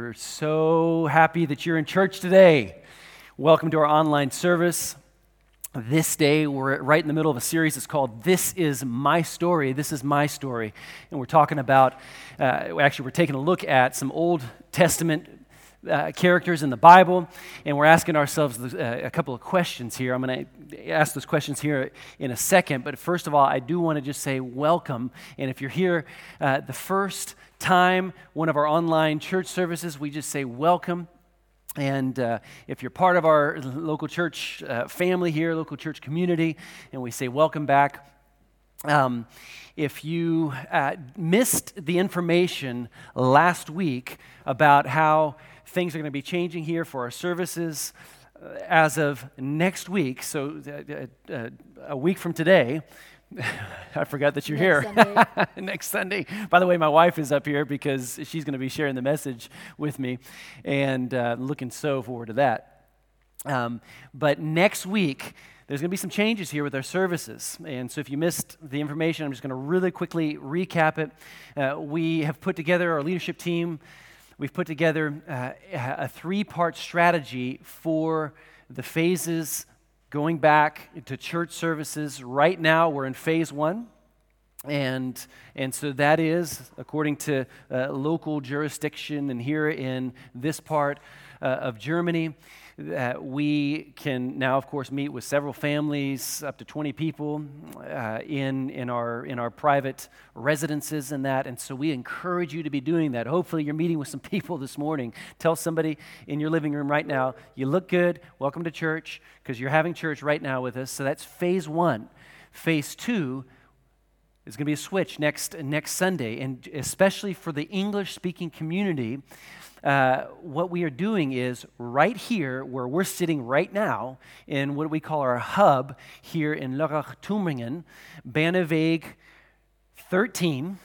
We're so happy that you're in church today. Welcome to our online service. This day, we're right in the middle of a series. It's called This Is My Story. This is My Story. And we're talking about, uh, actually, we're taking a look at some Old Testament uh, characters in the Bible, and we're asking ourselves uh, a couple of questions here. I'm going to ask those questions here in a second, but first of all, I do want to just say welcome. And if you're here uh, the first time, one of our online church services, we just say welcome. And uh, if you're part of our local church uh, family here, local church community, and we say welcome back. Um, if you uh, missed the information last week about how things are going to be changing here for our services uh, as of next week, so uh, uh, a week from today, I forgot that you're Next here. Sunday. Next Sunday. By the way, my wife is up here because she's going to be sharing the message with me, and uh, looking so forward to that. Um, but next week, there's going to be some changes here with our services. And so if you missed the information, I'm just going to really quickly recap it. Uh, we have put together our leadership team, we've put together uh, a three part strategy for the phases going back to church services. Right now, we're in phase one. And, and so that is, according to uh, local jurisdiction, and here in this part uh, of Germany, uh, we can now, of course, meet with several families, up to 20 people, uh, in, in, our, in our private residences and that. And so we encourage you to be doing that. Hopefully, you're meeting with some people this morning. Tell somebody in your living room right now, you look good, welcome to church, because you're having church right now with us. So that's phase one. Phase two is going to be a switch next, next Sunday, and especially for the English speaking community. Uh, what we are doing is right here, where we're sitting right now, in what we call our hub here in Lörrach Tumringen, Banneweg 13,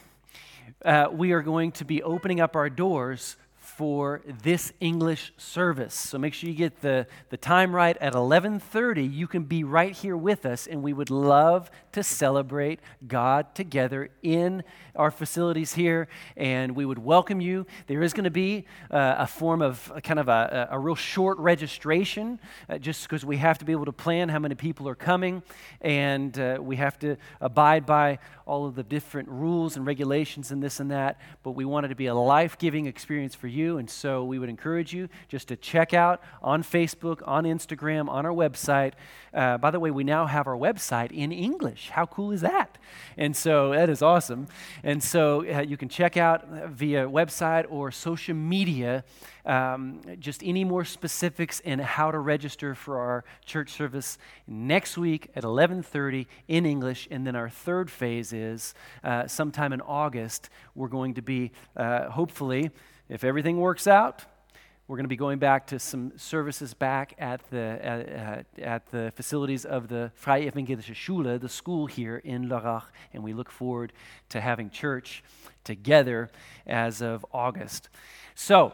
uh, we are going to be opening up our doors for this English service. So make sure you get the, the time right at 11:30. You can be right here with us and we would love to celebrate God together in our facilities here and we would welcome you. There is going to be uh, a form of a, kind of a, a, real short registration uh, just because we have to be able to plan how many people are coming and uh, we have to abide by all of the different rules and regulations and this and that, but we want it to be a life-giving experience for you you. And so we would encourage you just to check out on Facebook, on Instagram, on our website. Uh, by the way, we now have our website in English. How cool is that? And so that is awesome. And so uh, you can check out via website or social media um, just any more specifics and how to register for our church service next week at 11:30 in English. And then our third phase is uh, sometime in August. We're going to be uh, hopefully if everything works out, we're going to be going back to some services back at the, at, at the facilities of the Freie Evangelische Schule, the school here in Lörrach, and we look forward to having church together as of August. So,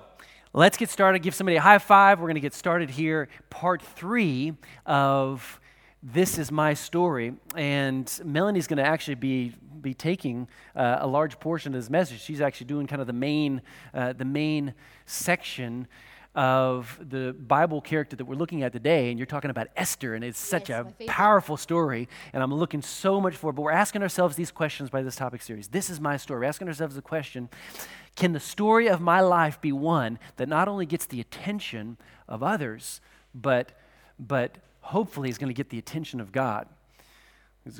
let's get started. Give somebody a high five. We're going to get started here, part three of This Is My Story. And Melanie's going to actually be be taking uh, a large portion of this message. She's actually doing kind of the main, uh, the main section of the Bible character that we're looking at today, and you're talking about Esther, and it's such yes, a powerful story, and I'm looking so much for it. But we're asking ourselves these questions by this topic series. This is my story. We're asking ourselves the question Can the story of my life be one that not only gets the attention of others, but, but hopefully is going to get the attention of God?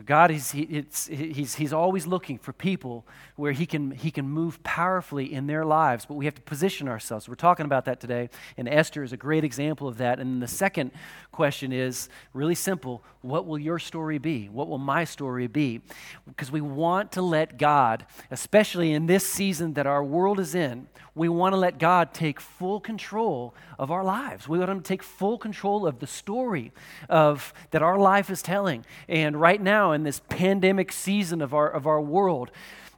God, is, he, he's, he's always looking for people where he can, he can move powerfully in their lives, but we have to position ourselves. We're talking about that today, and Esther is a great example of that. And the second question is really simple What will your story be? What will my story be? Because we want to let God, especially in this season that our world is in, we want to let God take full control of our lives. We want Him to take full control of the story of, that our life is telling. And right now, in this pandemic season of our, of our world,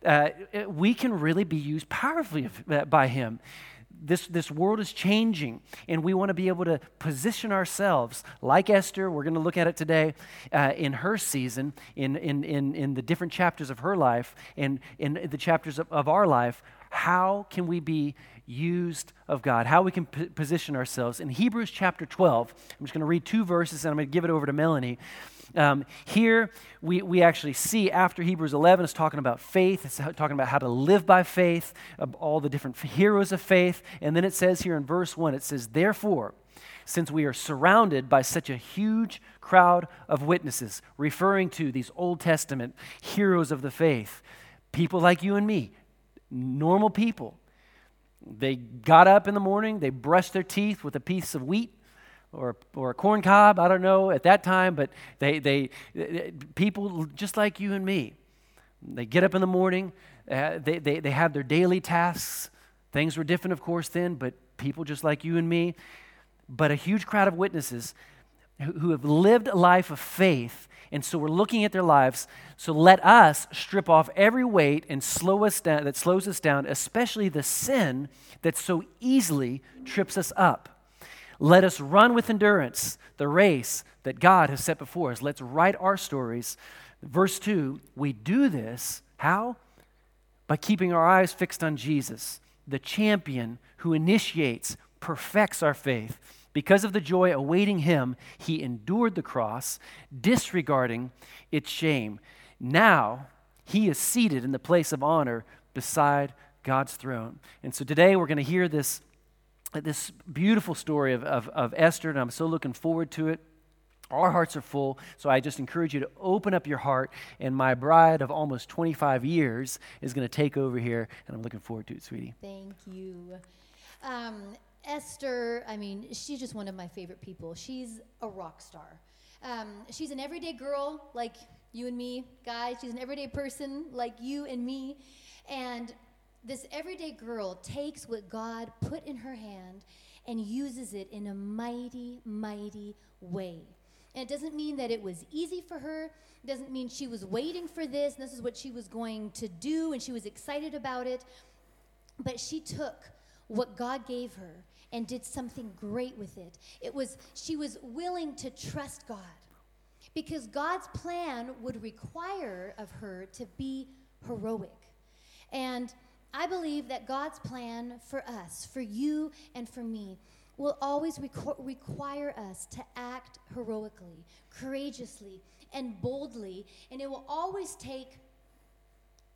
uh, we can really be used powerfully uh, by Him this, this world is changing, and we want to be able to position ourselves like Esther. We're going to look at it today uh, in her season, in, in, in, in the different chapters of her life, and in the chapters of, of our life how can we be used of God, how we can p- position ourselves. In Hebrews chapter 12, I'm just going to read two verses and I'm going to give it over to Melanie. Um, here, we, we actually see after Hebrews 11, it's talking about faith, it's talking about how to live by faith, all the different heroes of faith. And then it says here in verse 1, it says, Therefore, since we are surrounded by such a huge crowd of witnesses, referring to these Old Testament heroes of the faith, people like you and me, normal people. They got up in the morning, they brushed their teeth with a piece of wheat or, or a corn cob, I don't know at that time, but they, they, people just like you and me, they get up in the morning, uh, they, they, they have their daily tasks. Things were different, of course, then, but people just like you and me, but a huge crowd of witnesses who, who have lived a life of faith. And so we're looking at their lives. So let us strip off every weight and slow us down that slows us down, especially the sin that so easily trips us up. Let us run with endurance the race that God has set before us. Let's write our stories. Verse 2 we do this, how? By keeping our eyes fixed on Jesus, the champion who initiates, perfects our faith. Because of the joy awaiting him, he endured the cross, disregarding its shame. Now he is seated in the place of honor beside God's throne. And so today we're going to hear this this beautiful story of, of, of Esther, and I'm so looking forward to it. Our hearts are full, so I just encourage you to open up your heart. And my bride of almost 25 years is going to take over here, and I'm looking forward to it, sweetie. Thank you. Um, Esther, I mean, she's just one of my favorite people. She's a rock star. Um, she's an everyday girl like you and me, guys. She's an everyday person like you and me. And this everyday girl takes what God put in her hand and uses it in a mighty, mighty way. And it doesn't mean that it was easy for her. It doesn't mean she was waiting for this and this is what she was going to do and she was excited about it. But she took what God gave her and did something great with it. It was she was willing to trust God. Because God's plan would require of her to be heroic. And I believe that God's plan for us, for you and for me, will always requ- require us to act heroically, courageously, and boldly, and it will always take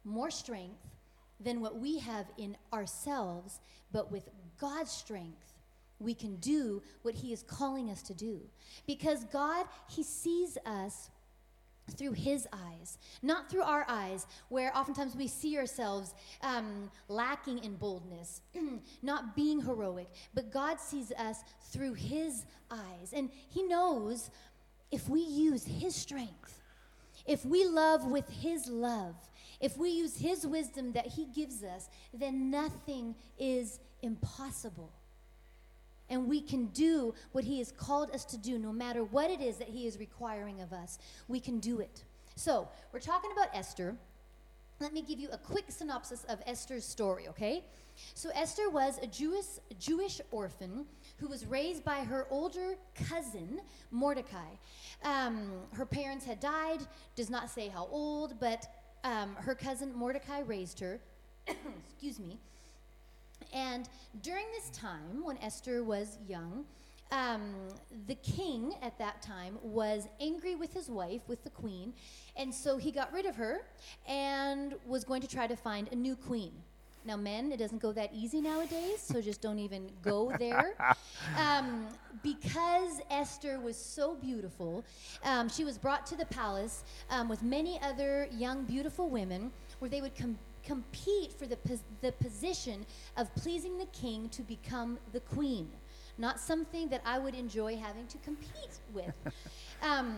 more strength than what we have in ourselves, but with God's strength, we can do what He is calling us to do. Because God, He sees us through his eyes, not through our eyes, where oftentimes we see ourselves um, lacking in boldness, not being heroic, but God sees us through his eyes. And he knows if we use his strength, if we love with his love, if we use his wisdom that he gives us, then nothing is impossible and we can do what He has called us to do, no matter what it is that He is requiring of us. We can do it. So, we're talking about Esther. Let me give you a quick synopsis of Esther's story, okay? So, Esther was a Jewish, Jewish orphan who was raised by her older cousin, Mordecai. Um, her parents had died, does not say how old, but um, her cousin Mordecai raised her. Excuse me. And during this time, when Esther was young, um, the king at that time was angry with his wife, with the queen, and so he got rid of her and was going to try to find a new queen. Now, men, it doesn't go that easy nowadays, so just don't even go there. Um, because Esther was so beautiful, um, she was brought to the palace um, with many other young, beautiful women where they would come compete for the, pos- the position of pleasing the king to become the queen. Not something that I would enjoy having to compete with. Um,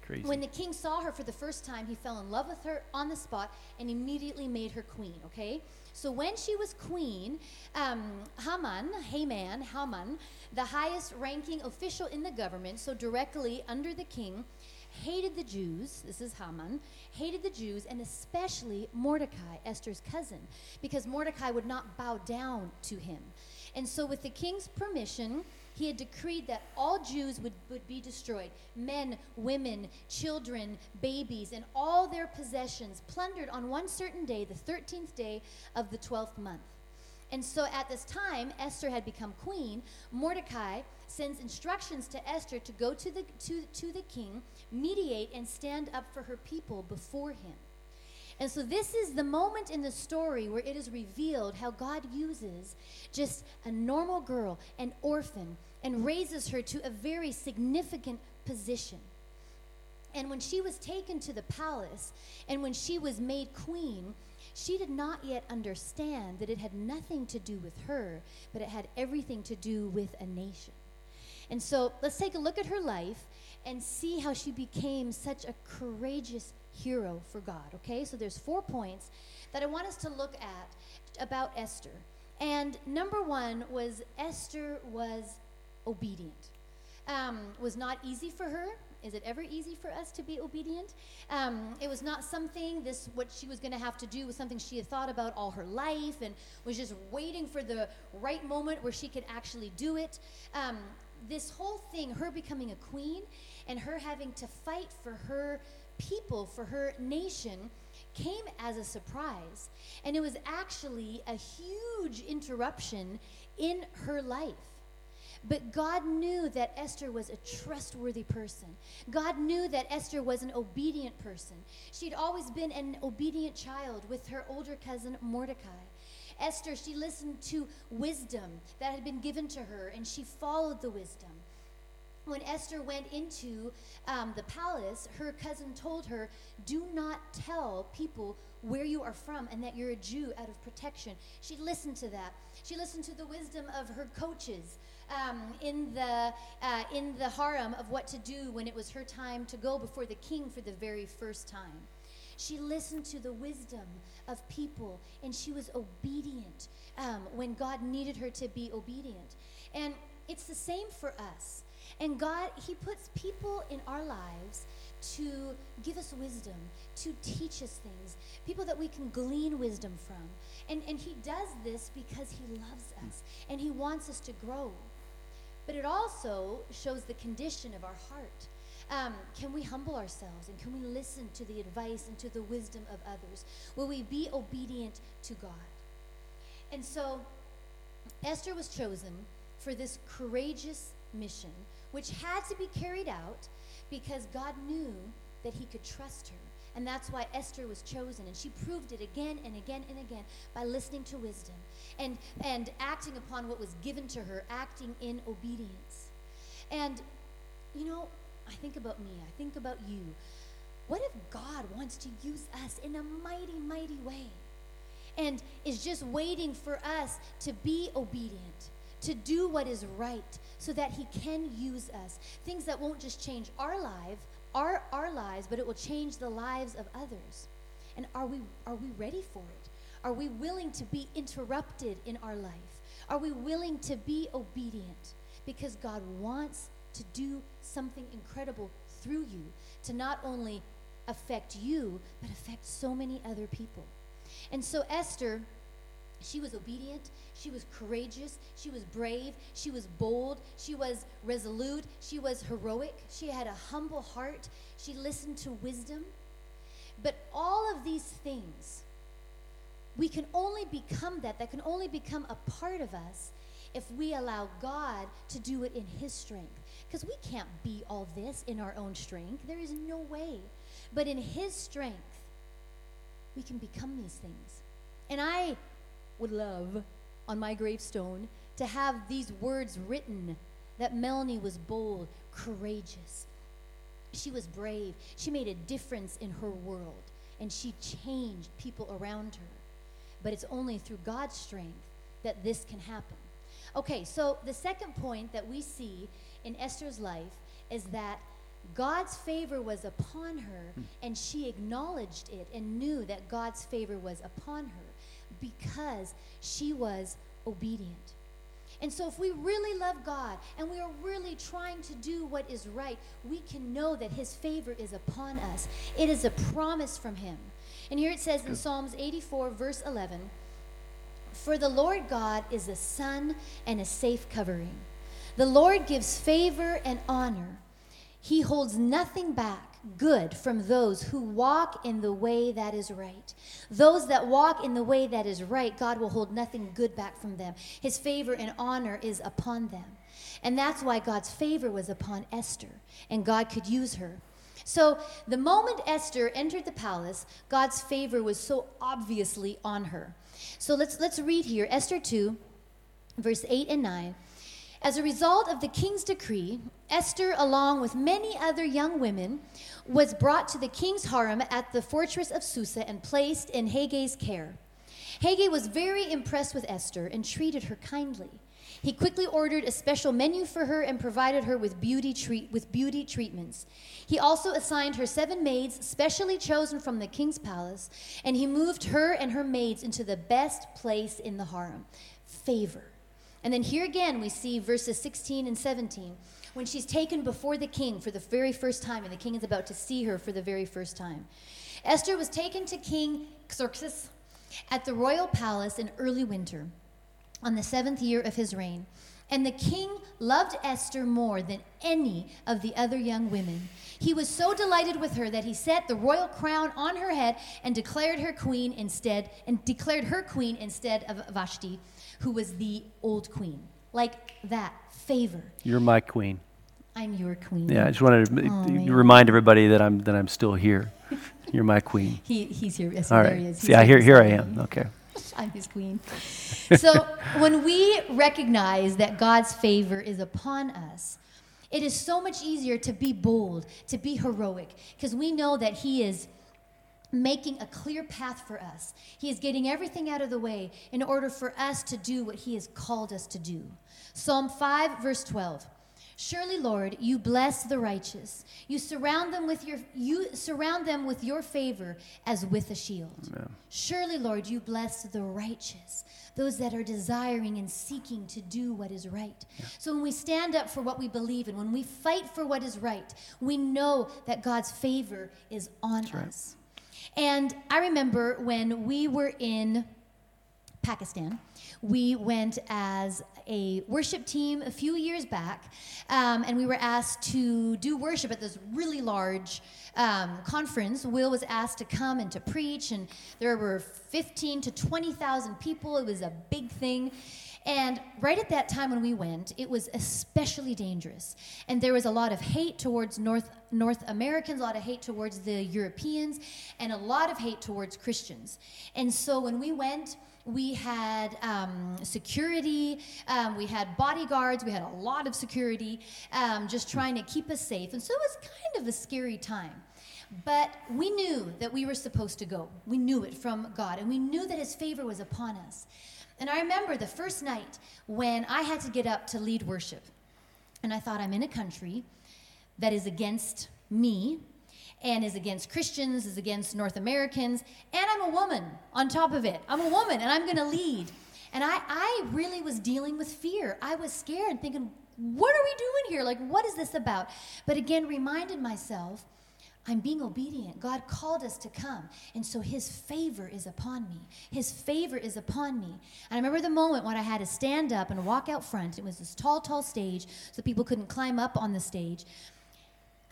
Crazy. when the king saw her for the first time, he fell in love with her on the spot and immediately made her queen, okay? So when she was queen, um, Haman, Haman, Haman, the highest ranking official in the government, so directly under the king, hated the Jews, this is Haman, hated the Jews and especially Mordecai, Esther's cousin, because Mordecai would not bow down to him. And so, with the king's permission, he had decreed that all Jews would, would be destroyed men, women, children, babies, and all their possessions plundered on one certain day, the 13th day of the 12th month. And so at this time, Esther had become queen. Mordecai sends instructions to Esther to go to the, to, to the king, mediate, and stand up for her people before him. And so, this is the moment in the story where it is revealed how God uses just a normal girl, an orphan, and raises her to a very significant position. And when she was taken to the palace and when she was made queen, she did not yet understand that it had nothing to do with her, but it had everything to do with a nation. And so let's take a look at her life and see how she became such a courageous hero for God, okay? So there's four points that I want us to look at about Esther. And number one was Esther was obedient. Um, was not easy for her. Is it ever easy for us to be obedient? Um, it was not something, this, what she was going to have to do was something she had thought about all her life and was just waiting for the right moment where she could actually do it. Um, this whole thing, her becoming a queen and her having to fight for her people, for her nation, came as a surprise. And it was actually a huge interruption in her life. But God knew that Esther was a trustworthy person. God knew that Esther was an obedient person. She'd always been an obedient child with her older cousin Mordecai. Esther, she listened to wisdom that had been given to her and she followed the wisdom. When Esther went into um, the palace, her cousin told her, Do not tell people where you are from and that you're a Jew out of protection. She listened to that. She listened to the wisdom of her coaches um, in, the, uh, in the harem of what to do when it was her time to go before the king for the very first time. She listened to the wisdom of people and she was obedient um, when God needed her to be obedient. And it's the same for us. And God, He puts people in our lives to give us wisdom, to teach us things, people that we can glean wisdom from. And, and He does this because He loves us and He wants us to grow. But it also shows the condition of our heart. Um, can we humble ourselves and can we listen to the advice and to the wisdom of others? Will we be obedient to God? And so Esther was chosen for this courageous mission, which had to be carried out because God knew that he could trust her. And that's why Esther was chosen. And she proved it again and again and again by listening to wisdom and, and acting upon what was given to her, acting in obedience. And, you know, I think about me, I think about you. What if God wants to use us in a mighty, mighty way? And is just waiting for us to be obedient, to do what is right, so that He can use us. Things that won't just change our life, our, our lives, but it will change the lives of others. And are we, are we ready for it? Are we willing to be interrupted in our life? Are we willing to be obedient? Because God wants to do something incredible through you to not only affect you, but affect so many other people. And so Esther, she was obedient, she was courageous, she was brave, she was bold, she was resolute, she was heroic, she had a humble heart, she listened to wisdom. But all of these things, we can only become that, that can only become a part of us if we allow God to do it in His strength. Because we can't be all this in our own strength. There is no way. But in His strength, we can become these things. And I would love on my gravestone to have these words written that Melanie was bold, courageous. She was brave. She made a difference in her world, and she changed people around her. But it's only through God's strength that this can happen. Okay, so the second point that we see in Esther's life is that God's favor was upon her, hmm. and she acknowledged it and knew that God's favor was upon her because she was obedient. And so, if we really love God and we are really trying to do what is right, we can know that His favor is upon us. It is a promise from Him. And here it says in Psalms 84, verse 11 For the Lord God is a sun and a safe covering. The Lord gives favor and honor. He holds nothing back good from those who walk in the way that is right. Those that walk in the way that is right, God will hold nothing good back from them. His favor and honor is upon them. And that's why God's favor was upon Esther, and God could use her. So, the moment Esther entered the palace, God's favor was so obviously on her. So, let's, let's read here Esther 2, verse 8 and 9. As a result of the king's decree, Esther, along with many other young women, was brought to the king's harem at the fortress of Susa and placed in Hegai care. Hegai was very impressed with Esther and treated her kindly. He quickly ordered a special menu for her and provided her with beauty, treat, with beauty treatments. He also assigned her seven maids, specially chosen from the king's palace, and he moved her and her maids into the best place in the harem favor. And then here again, we see verses 16 and 17 when she's taken before the king for the very first time, and the king is about to see her for the very first time. Esther was taken to King Xerxes at the royal palace in early winter on the seventh year of his reign. And the king loved Esther more than any of the other young women. He was so delighted with her that he set the royal crown on her head and declared her queen instead and declared her queen instead of Vashti, who was the old queen. Like that, favor. You're my queen. I'm your queen. Yeah, I just wanted to oh, remind everybody that I'm that I'm still here. You're my queen. he, he's here. Yes, All right. He See, I, here, here I am. Okay. I'm his queen. So when we recognize that God's favor is upon us, it is so much easier to be bold, to be heroic, because we know that He is making a clear path for us. He is getting everything out of the way in order for us to do what He has called us to do. Psalm 5, verse 12. Surely, Lord, you bless the righteous. You surround them with your you surround them with your favor as with a shield. Amen. Surely, Lord, you bless the righteous, those that are desiring and seeking to do what is right. Yeah. So when we stand up for what we believe in, when we fight for what is right, we know that God's favor is on That's us. Right. And I remember when we were in Pakistan. We went as a worship team a few years back, um, and we were asked to do worship at this really large um, conference. Will was asked to come and to preach, and there were 15 to 20,000 people. It was a big thing. And right at that time when we went, it was especially dangerous. And there was a lot of hate towards North, North Americans, a lot of hate towards the Europeans, and a lot of hate towards Christians. And so when we went, we had um, security, um, we had bodyguards, we had a lot of security um, just trying to keep us safe. And so it was kind of a scary time. But we knew that we were supposed to go. We knew it from God, and we knew that His favor was upon us. And I remember the first night when I had to get up to lead worship. And I thought, I'm in a country that is against me and is against Christians, is against North Americans, and I'm a woman on top of it. I'm a woman and I'm going to lead. And I, I really was dealing with fear. I was scared, thinking, what are we doing here? Like, what is this about? But again, reminded myself I'm being obedient. God called us to come. And so his favor is upon me. His favor is upon me. And I remember the moment when I had to stand up and walk out front. It was this tall, tall stage, so people couldn't climb up on the stage.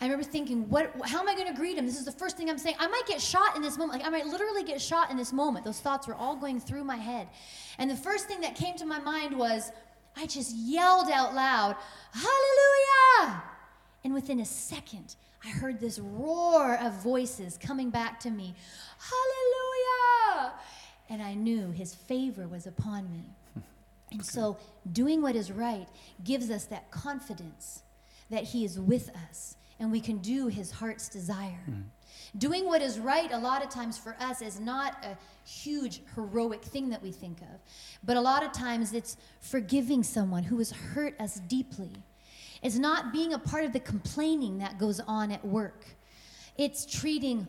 I remember thinking, what, how am I going to greet him? This is the first thing I'm saying. I might get shot in this moment. Like, I might literally get shot in this moment. Those thoughts were all going through my head. And the first thing that came to my mind was, I just yelled out loud, Hallelujah! And within a second, I heard this roar of voices coming back to me Hallelujah! And I knew his favor was upon me. And okay. so, doing what is right gives us that confidence that he is with us and we can do his heart's desire. Mm. Doing what is right, a lot of times for us, is not a huge heroic thing that we think of, but a lot of times it's forgiving someone who has hurt us deeply it's not being a part of the complaining that goes on at work. It's treating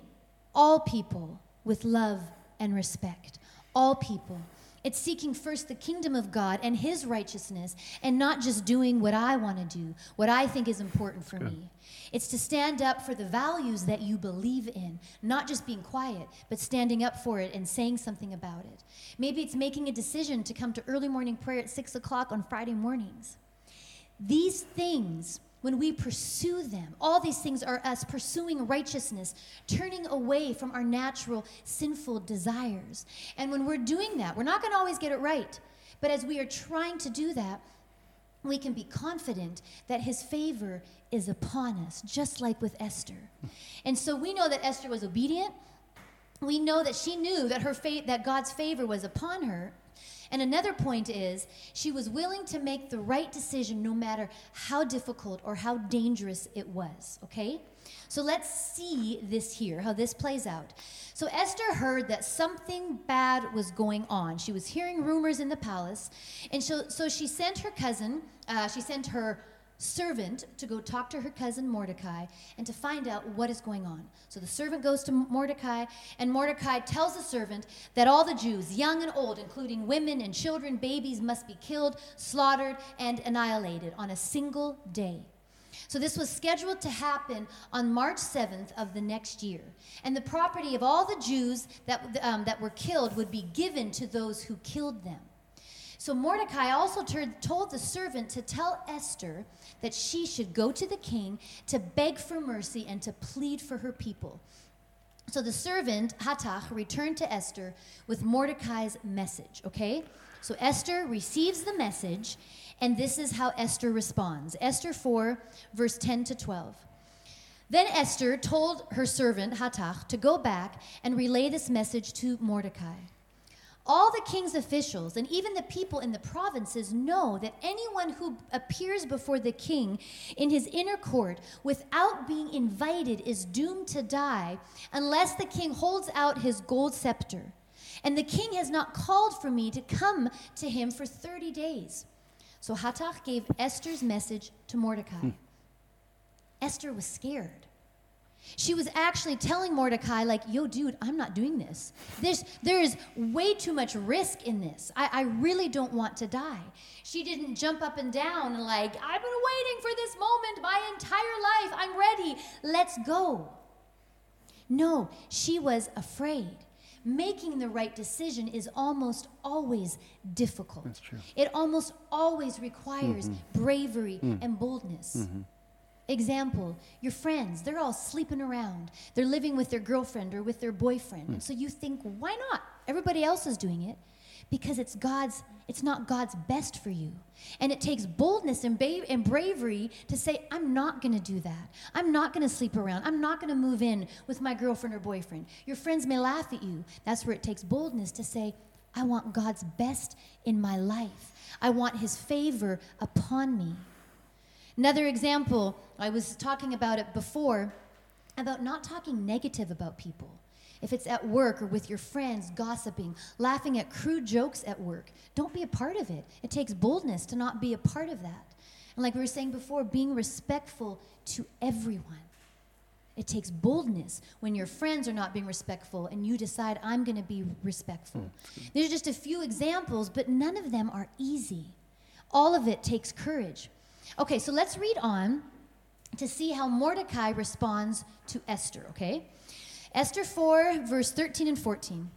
all people with love and respect. All people. It's seeking first the kingdom of God and His righteousness and not just doing what I want to do, what I think is important for me. It's to stand up for the values that you believe in, not just being quiet, but standing up for it and saying something about it. Maybe it's making a decision to come to early morning prayer at 6 o'clock on Friday mornings. These things when we pursue them, all these things are us pursuing righteousness, turning away from our natural sinful desires. And when we're doing that, we're not going to always get it right. But as we are trying to do that, we can be confident that his favor is upon us, just like with Esther. And so we know that Esther was obedient. We know that she knew that her fate, that God's favor was upon her. And another point is she was willing to make the right decision no matter how difficult or how dangerous it was, okay? So let's see this here, how this plays out. So Esther heard that something bad was going on. She was hearing rumors in the palace, and so, so she sent her cousin, uh, she sent her servant to go talk to her cousin Mordecai and to find out what is going on. So the servant goes to Mordecai, and Mordecai tells the servant that all the Jews, young and old, including women and children, babies, must be killed, slaughtered, and annihilated on a single day. So this was scheduled to happen on March 7th of the next year. And the property of all the Jews that, um, that were killed would be given to those who killed them. So Mordecai also told the servant to tell Esther that she should go to the king to beg for mercy and to plead for her people. So the servant, Hathach, returned to Esther with Mordecai's message, okay? So Esther receives the message, and this is how Esther responds Esther 4, verse 10 to 12. Then Esther told her servant, Hathach, to go back and relay this message to Mordecai. All the king's officials and even the people in the provinces know that anyone who appears before the king in his inner court without being invited is doomed to die unless the king holds out his gold scepter. And the king has not called for me to come to him for 30 days. So Hathach gave Esther's message to Mordecai. Hmm. Esther was scared. She was actually telling Mordecai, like, yo, dude, I'm not doing this. There's, there is way too much risk in this. I, I really don't want to die. She didn't jump up and down and, like, I've been waiting for this moment my entire life. I'm ready. Let's go. No, she was afraid. Making the right decision is almost always difficult. That's true. It almost always requires mm-hmm. bravery mm. and boldness. Mm-hmm. Example, your friends, they're all sleeping around. They're living with their girlfriend or with their boyfriend. Mm. So you think, why not? Everybody else is doing it. Because it's God's, it's not God's best for you. And it takes boldness and, ba- and bravery to say, I'm not gonna do that. I'm not gonna sleep around. I'm not gonna move in with my girlfriend or boyfriend. Your friends may laugh at you. That's where it takes boldness to say, I want God's best in my life. I want his favor upon me. Another example, I was talking about it before, about not talking negative about people. If it's at work or with your friends, gossiping, laughing at crude jokes at work, don't be a part of it. It takes boldness to not be a part of that. And like we were saying before, being respectful to everyone. It takes boldness when your friends are not being respectful and you decide, I'm going to be respectful. Mm. There's just a few examples, but none of them are easy. All of it takes courage. Okay, so let's read on to see how Mordecai responds to Esther, okay? Esther 4, verse 13 and 14.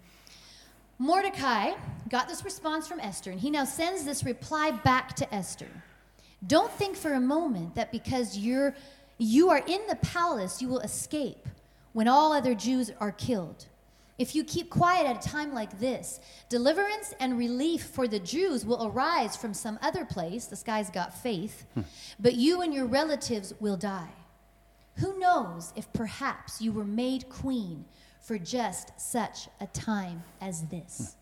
Mordecai got this response from Esther, and he now sends this reply back to Esther. Don't think for a moment that because you're you are in the palace, you will escape when all other Jews are killed. If you keep quiet at a time like this, deliverance and relief for the Jews will arise from some other place. This guy's got faith. Hmm. But you and your relatives will die. Who knows if perhaps you were made queen for just such a time as this? Hmm.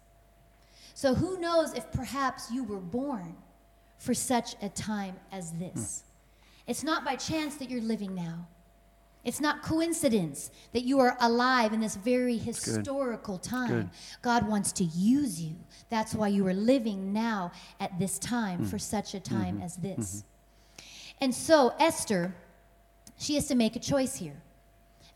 So, who knows if perhaps you were born for such a time as this? Hmm. It's not by chance that you're living now. It's not coincidence that you are alive in this very historical time. God wants to use you. That's why you are living now at this time mm. for such a time mm-hmm. as this. Mm-hmm. And so Esther, she has to make a choice here.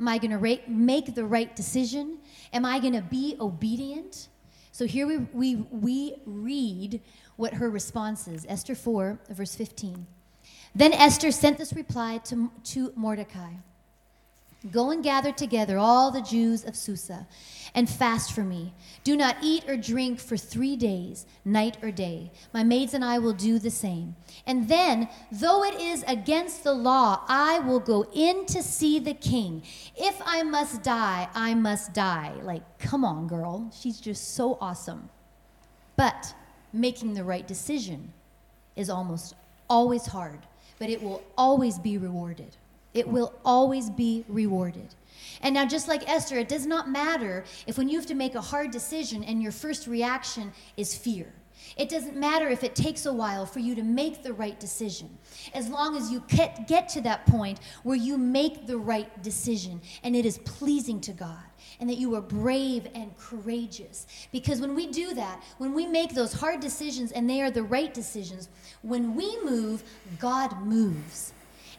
Am I going to ra- make the right decision? Am I going to be obedient? So here we, we, we read what her response is Esther 4, verse 15. Then Esther sent this reply to, to Mordecai Go and gather together all the Jews of Susa and fast for me. Do not eat or drink for three days, night or day. My maids and I will do the same. And then, though it is against the law, I will go in to see the king. If I must die, I must die. Like, come on, girl. She's just so awesome. But making the right decision is almost always hard, but it will always be rewarded. It will always be rewarded. And now, just like Esther, it does not matter if when you have to make a hard decision and your first reaction is fear. It doesn't matter if it takes a while for you to make the right decision. As long as you get to that point where you make the right decision and it is pleasing to God and that you are brave and courageous. Because when we do that, when we make those hard decisions and they are the right decisions, when we move, God moves.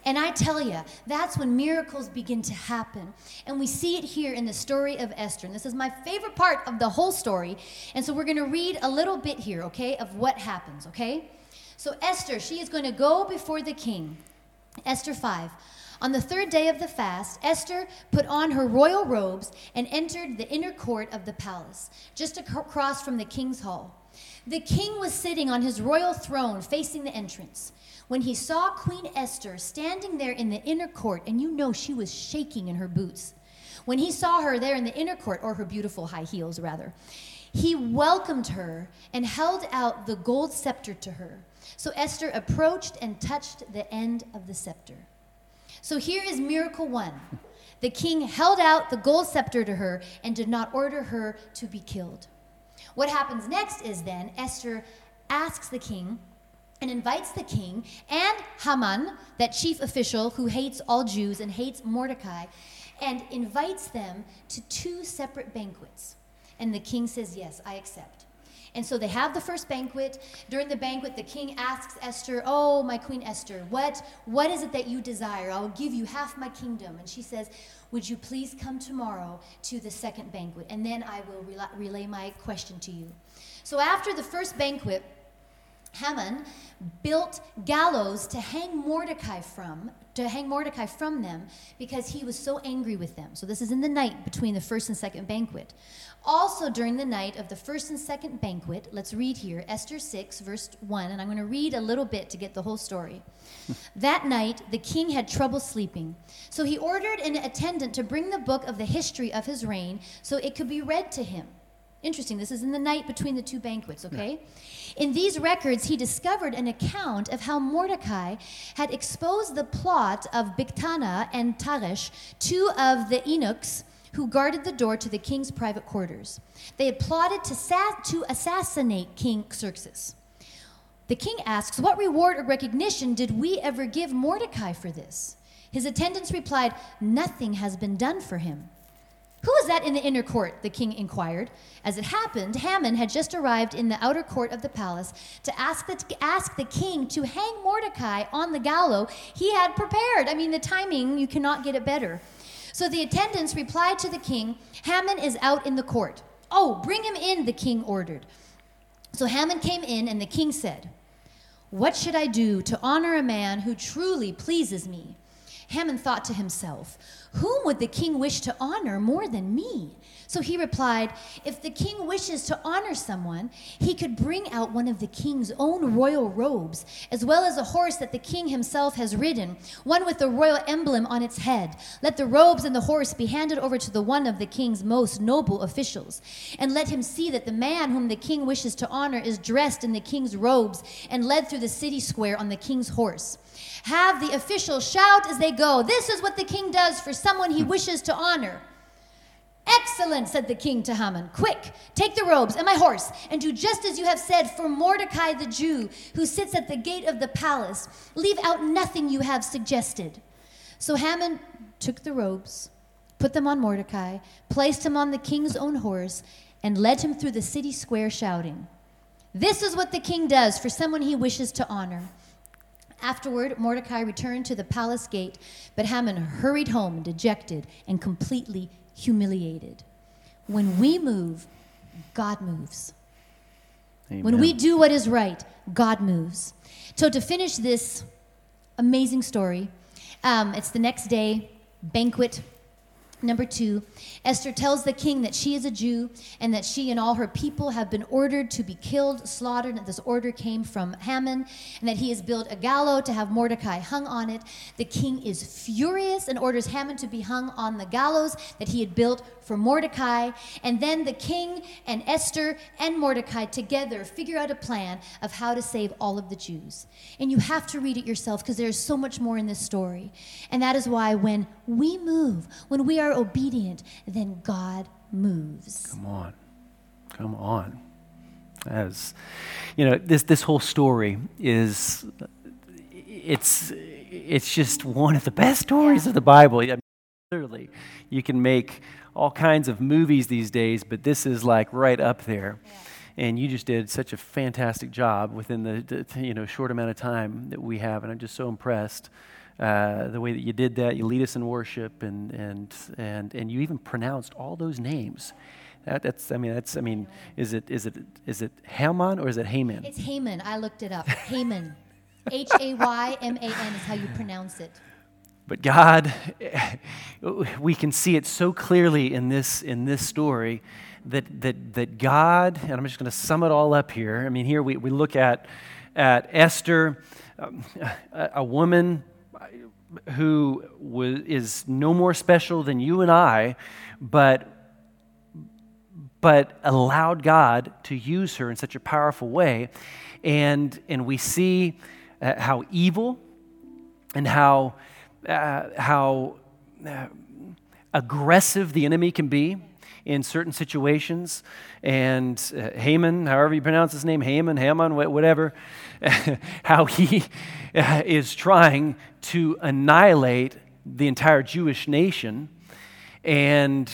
And I tell you, that's when miracles begin to happen. And we see it here in the story of Esther. And this is my favorite part of the whole story. And so we're going to read a little bit here, okay, of what happens, okay? So Esther, she is going to go before the king. Esther 5. On the third day of the fast, Esther put on her royal robes and entered the inner court of the palace, just across from the king's hall. The king was sitting on his royal throne facing the entrance when he saw Queen Esther standing there in the inner court, and you know she was shaking in her boots. When he saw her there in the inner court, or her beautiful high heels, rather, he welcomed her and held out the gold scepter to her. So Esther approached and touched the end of the scepter. So here is miracle one. The king held out the gold scepter to her and did not order her to be killed. What happens next is then Esther asks the king and invites the king and Haman, that chief official who hates all Jews and hates Mordecai, and invites them to two separate banquets. And the king says, Yes, I accept. And so they have the first banquet. During the banquet, the king asks Esther, Oh, my queen Esther, what, what is it that you desire? I will give you half my kingdom. And she says, Would you please come tomorrow to the second banquet? And then I will relay my question to you. So after the first banquet, Haman built gallows to hang Mordecai from, to hang Mordecai from them because he was so angry with them. So this is in the night between the first and second banquet. Also during the night of the first and second banquet, let's read here Esther 6 verse 1 and I'm going to read a little bit to get the whole story. that night the king had trouble sleeping. So he ordered an attendant to bring the book of the history of his reign so it could be read to him. Interesting. This is in the night between the two banquets, okay? Yeah. In these records, he discovered an account of how Mordecai had exposed the plot of Bigthana and Teresh, two of the eunuchs who guarded the door to the king's private quarters. They had plotted to, sa- to assassinate King Xerxes. The king asks, What reward or recognition did we ever give Mordecai for this? His attendants replied, Nothing has been done for him. Who is that in the inner court? the king inquired. As it happened, Haman had just arrived in the outer court of the palace to ask the, ask the king to hang Mordecai on the gallows he had prepared. I mean, the timing, you cannot get it better. So the attendants replied to the king, Haman is out in the court. Oh, bring him in, the king ordered. So Haman came in, and the king said, What should I do to honor a man who truly pleases me? Haman thought to himself, Whom would the king wish to honor more than me? So he replied, If the king wishes to honor someone, he could bring out one of the king's own royal robes, as well as a horse that the king himself has ridden, one with the royal emblem on its head. Let the robes and the horse be handed over to the one of the king's most noble officials. And let him see that the man whom the king wishes to honor is dressed in the king's robes and led through the city square on the king's horse. Have the officials shout as they go, This is what the king does for someone he wishes to honor. Excellent, said the king to Haman. Quick, take the robes and my horse, and do just as you have said for Mordecai the Jew, who sits at the gate of the palace. Leave out nothing you have suggested. So Haman took the robes, put them on Mordecai, placed him on the king's own horse, and led him through the city square, shouting, This is what the king does for someone he wishes to honor. Afterward, Mordecai returned to the palace gate, but Haman hurried home, dejected and completely humiliated. When we move, God moves. Amen. When we do what is right, God moves. So, to finish this amazing story, um, it's the next day, banquet, Number two, Esther tells the king that she is a Jew and that she and all her people have been ordered to be killed, slaughtered, and this order came from Haman, and that he has built a gallows to have Mordecai hung on it. The king is furious and orders Haman to be hung on the gallows that he had built for Mordecai. And then the king and Esther and Mordecai together figure out a plan of how to save all of the Jews. And you have to read it yourself because there's so much more in this story. And that is why when we move, when we are obedient, then God moves. Come on. Come on. As you know, this this whole story is it's it's just one of the best stories of the Bible. I mean, literally, you can make all kinds of movies these days, but this is like right up there. Yeah. And you just did such a fantastic job within the, the, you know short amount of time that we have, and I'm just so impressed uh, the way that you did that. You lead us in worship, and and and and you even pronounced all those names. That, that's I mean that's I mean is it is it is it Haman or is it Haman? It's Haman. I looked it up. Haman. H A Y M A N is how you pronounce it. But God, we can see it so clearly in this in this story that that that God, and I'm just going to sum it all up here. I mean, here we, we look at at Esther, um, a, a woman who is no more special than you and I, but, but allowed God to use her in such a powerful way. And, and we see uh, how evil and how, uh, how uh, aggressive the enemy can be in certain situations. And uh, Haman, however you pronounce his name, Haman, Haman, whatever, how he uh, is trying to annihilate the entire Jewish nation and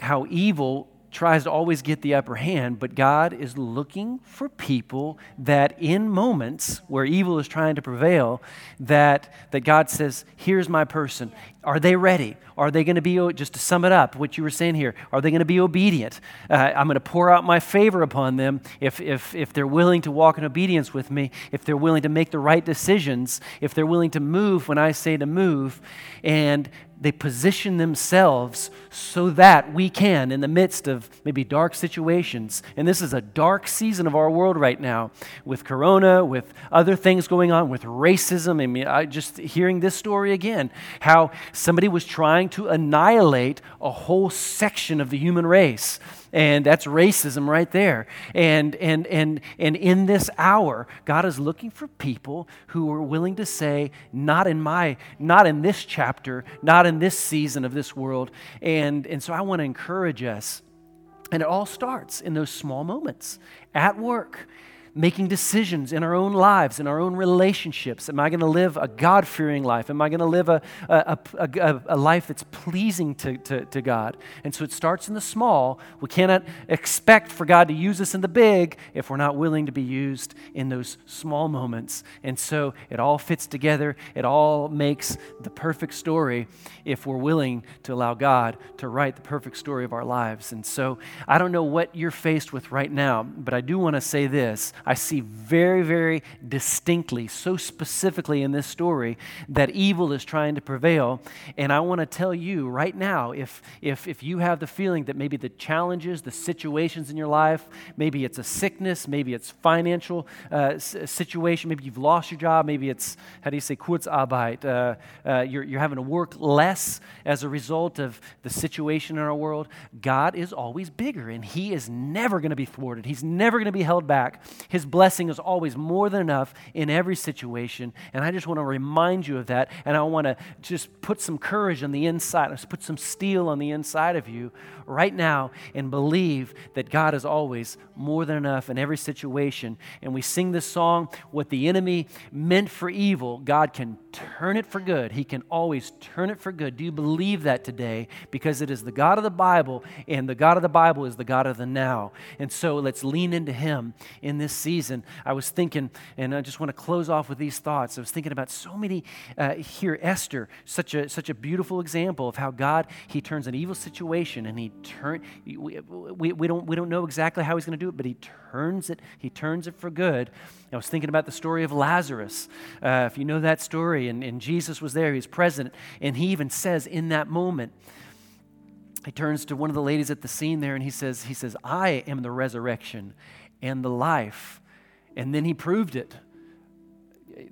how evil tries to always get the upper hand, but God is looking for people that in moments where evil is trying to prevail, that, that God says, here's my person. Are they ready? Are they going to be, just to sum it up, what you were saying here, are they going to be obedient? Uh, I'm going to pour out my favor upon them if, if, if they're willing to walk in obedience with me, if they're willing to make the right decisions, if they're willing to move when I say to move. And they position themselves so that we can, in the midst of maybe dark situations, and this is a dark season of our world right now with corona, with other things going on, with racism. I mean, I just hearing this story again, how somebody was trying to annihilate a whole section of the human race and that's racism right there. And, and, and, and in this hour, God is looking for people who are willing to say, not in my, not in this chapter, not in this season of this world. And, and so I want to encourage us. And it all starts in those small moments at work making decisions in our own lives, in our own relationships. Am I going to live a God fearing life? Am I going to live a, a, a, a, life that's pleasing to, to, to God? And so it starts in the small. We cannot expect for God to use us in the big if we're not willing to be used in those small moments. And so it all fits together, it all makes the perfect story if we're willing to allow God to write the perfect story of our lives. And so I don't know what you're faced with right now, but I do want to say this. I see very, very distinctly, so specifically in this story, that evil is trying to prevail. And I want to tell you right now if, if, if you have the feeling that maybe the challenges, the situations in your life, maybe it's a sickness, maybe it's financial uh, situation, maybe you've lost your job, maybe it's, how do you say, Kurzarbeit, uh, uh, you're, you're having to work less as a result of the situation in our world, God is always bigger and He is never going to be thwarted. He's never going to be held back. His his blessing is always more than enough in every situation. And I just want to remind you of that. And I want to just put some courage on the inside, just put some steel on the inside of you right now and believe that God is always more than enough in every situation. And we sing this song, What the enemy meant for evil, God can turn it for good. He can always turn it for good. Do you believe that today? Because it is the God of the Bible, and the God of the Bible is the God of the now. And so let's lean into Him in this season, I was thinking, and I just want to close off with these thoughts. I was thinking about so many uh, here. Esther, such a such a beautiful example of how God He turns an evil situation and He turn. We, we, we don't we don't know exactly how He's going to do it, but He turns it. He turns it for good. I was thinking about the story of Lazarus. Uh, if you know that story, and, and Jesus was there, He's present, and He even says in that moment he turns to one of the ladies at the scene there and he says, he says, I am the resurrection and the life. And then he proved it.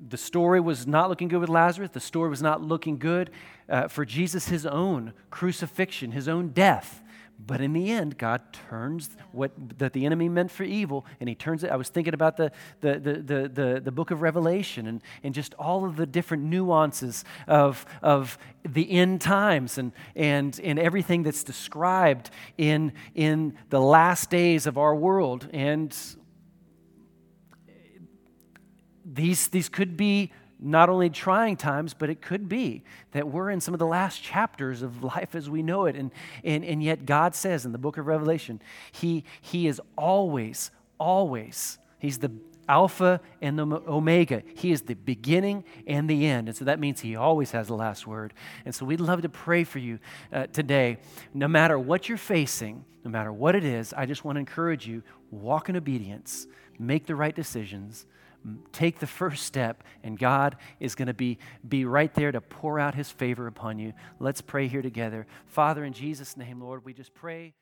The story was not looking good with Lazarus. The story was not looking good uh, for Jesus, his own crucifixion, his own death. But in the end, God turns what that the enemy meant for evil, and he turns it. I was thinking about the, the, the, the, the, the book of Revelation and, and just all of the different nuances of, of the end times and, and, and everything that's described in, in the last days of our world. And these, these could be not only trying times, but it could be that we're in some of the last chapters of life as we know it. And, and, and yet, God says in the book of Revelation, He, he is always, always, He's the Alpha and the Omega. He is the beginning and the end. And so that means He always has the last word. And so we'd love to pray for you uh, today. No matter what you're facing, no matter what it is, I just want to encourage you walk in obedience, make the right decisions take the first step, and God is going to be, be right there to pour out his favor upon you. Let's pray here together. Father, in Jesus' name, Lord, we just pray.